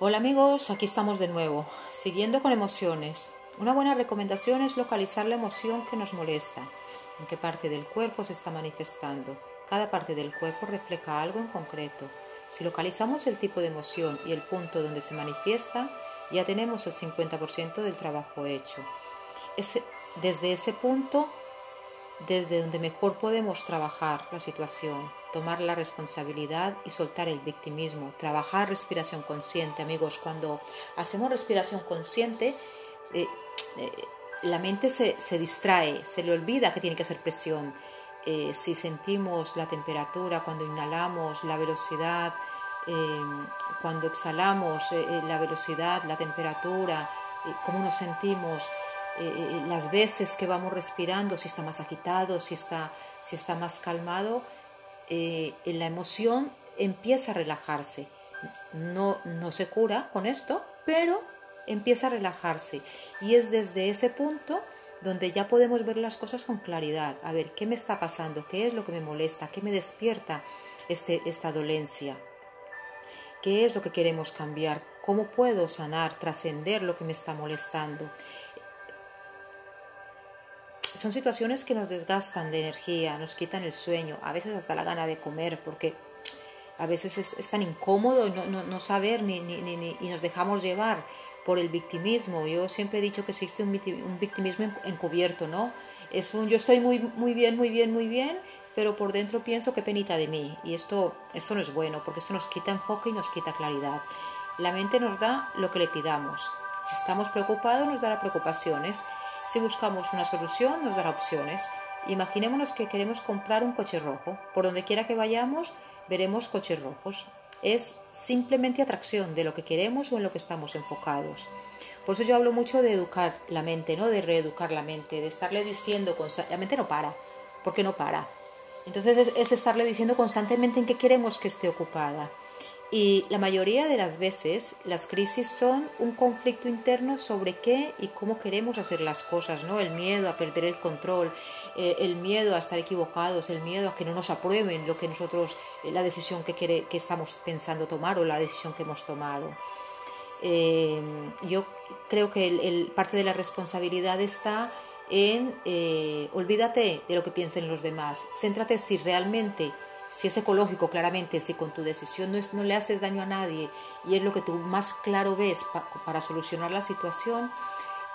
Hola amigos, aquí estamos de nuevo, siguiendo con emociones. Una buena recomendación es localizar la emoción que nos molesta, en qué parte del cuerpo se está manifestando. Cada parte del cuerpo refleja algo en concreto. Si localizamos el tipo de emoción y el punto donde se manifiesta, ya tenemos el 50% del trabajo hecho. Es desde ese punto desde donde mejor podemos trabajar la situación, tomar la responsabilidad y soltar el victimismo, trabajar respiración consciente, amigos. Cuando hacemos respiración consciente, eh, eh, la mente se, distrae, se le olvida que tiene que hacer presión. Eh, si sentimos la temperatura, cuando inhalamos, la velocidad, cuando exhalamos, la velocidad, la temperatura, cómo nos sentimos, eh, eh, las veces que vamos respirando, si está más agitado, si está, si está más calmado, eh, la emoción empieza a relajarse. No, no se cura con esto, pero empieza a relajarse. Y es desde ese punto donde ya podemos ver las cosas con claridad. A ver, ¿qué me está pasando? ¿Qué es lo que me molesta? ¿Qué me despierta este, esta dolencia? ¿Qué es lo que queremos cambiar? ¿Cómo puedo sanar, trascender lo que me está molestando? Son situaciones que nos desgastan de energía, nos quitan el sueño, a veces hasta la gana de comer, porque a veces es, tan incómodo no, saber ni, ni, y nos dejamos llevar por el victimismo. Yo siempre he dicho que existe un, victimismo encubierto, ¿no? Es un yo estoy muy, muy bien, muy bien, muy bien, pero por dentro pienso que penita de mí. Y esto, esto no es bueno, porque esto nos quita enfoque y nos quita claridad. La mente nos da lo que le pidamos. Si estamos preocupados, nos dará preocupaciones. Si buscamos una solución, nos dará opciones. Imaginémonos que queremos comprar un coche rojo. Por donde quiera que vayamos, veremos coches rojos. Es simplemente atracción de lo que queremos o en lo que estamos enfocados. Por eso yo hablo mucho de educar la mente, ¿no? De reeducar la mente, de estarle diciendo constantemente, la mente no para, porque no para. Entonces es, es estarle diciendo constantemente en qué queremos que esté ocupada. Y la mayoría de las veces las crisis son un conflicto interno sobre qué y cómo queremos hacer las cosas, ¿no? El miedo a perder el control, eh, el miedo a estar equivocados, el miedo a que no nos aprueben lo que nosotros, eh, la decisión que, que estamos pensando tomar o la decisión que hemos tomado. Eh, yo creo que el, parte de la responsabilidad está en olvídate de lo que piensen los demás, céntrate si realmente si es ecológico, claramente, si con tu decisión no, es, no le haces daño a nadie y es lo que tú más claro ves para solucionar la situación,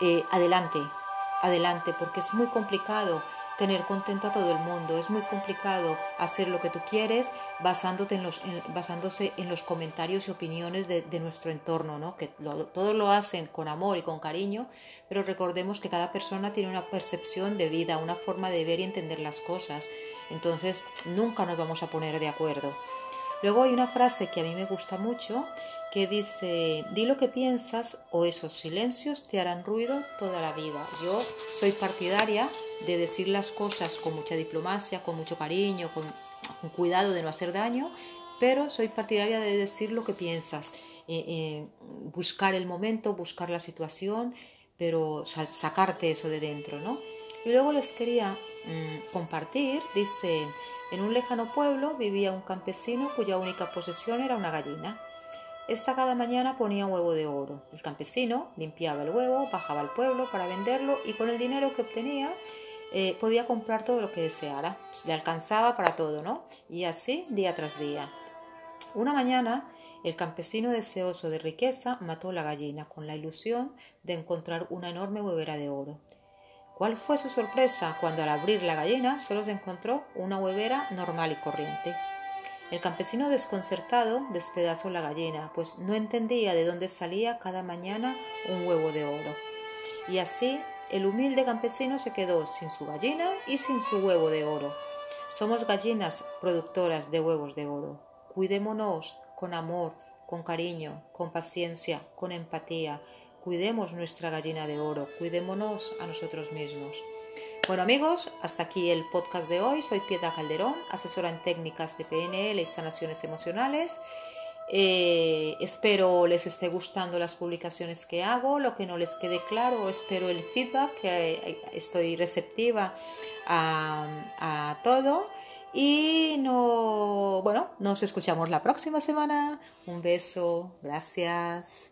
eh, adelante, adelante, porque es muy complicado tener contento a todo el mundo. Es muy complicado hacer lo que tú quieres basándote en los, basándose en los comentarios y opiniones de, nuestro entorno, ¿no? que todos lo hacen con amor y con cariño, pero recordemos que cada persona tiene una percepción de vida, una forma de ver y entender las cosas. Entonces nunca nos vamos a poner de acuerdo. Luego hay una frase que a mí me gusta mucho que dice, di lo que piensas o esos silencios te harán ruido toda la vida. Yo soy partidaria de decir las cosas con mucha diplomacia, con mucho cariño, con, cuidado de no hacer daño, pero soy partidaria de decir lo que piensas, eh, eh, buscar el momento, buscar la situación, pero sacarte eso de dentro, ¿no? Y luego les quería mm, compartir, dice, en un lejano pueblo vivía un campesino cuya única posesión era una gallina. Esta cada mañana ponía un huevo de oro. El campesino limpiaba el huevo, bajaba al pueblo para venderlo y con el dinero que obtenía eh, podía comprar todo lo que deseara. le alcanzaba para todo, ¿no? Y así día tras día. Una mañana, el campesino deseoso de riqueza mató la gallina con la ilusión de encontrar una enorme huevera de oro. ¿Cuál fue su sorpresa cuando al abrir la gallina solo se encontró una huevera normal y corriente? El campesino desconcertado despedazó la gallina, pues no entendía de dónde salía cada mañana un huevo de oro. Y así el humilde campesino se quedó sin su gallina y sin su huevo de oro. Somos gallinas productoras de huevos de oro. Cuidémonos con amor, con cariño, con paciencia, con empatía, cuidemos nuestra gallina de oro, cuidémonos a nosotros mismos. Bueno amigos, hasta aquí el podcast de hoy. Soy Piedra Calderón, asesora en técnicas de PNL y sanaciones emocionales. Eh, espero les esté gustando las publicaciones que hago. Lo que no les quede claro, espero el feedback, que estoy receptiva a, a todo. Y no, bueno, nos escuchamos la próxima semana. Un beso, gracias.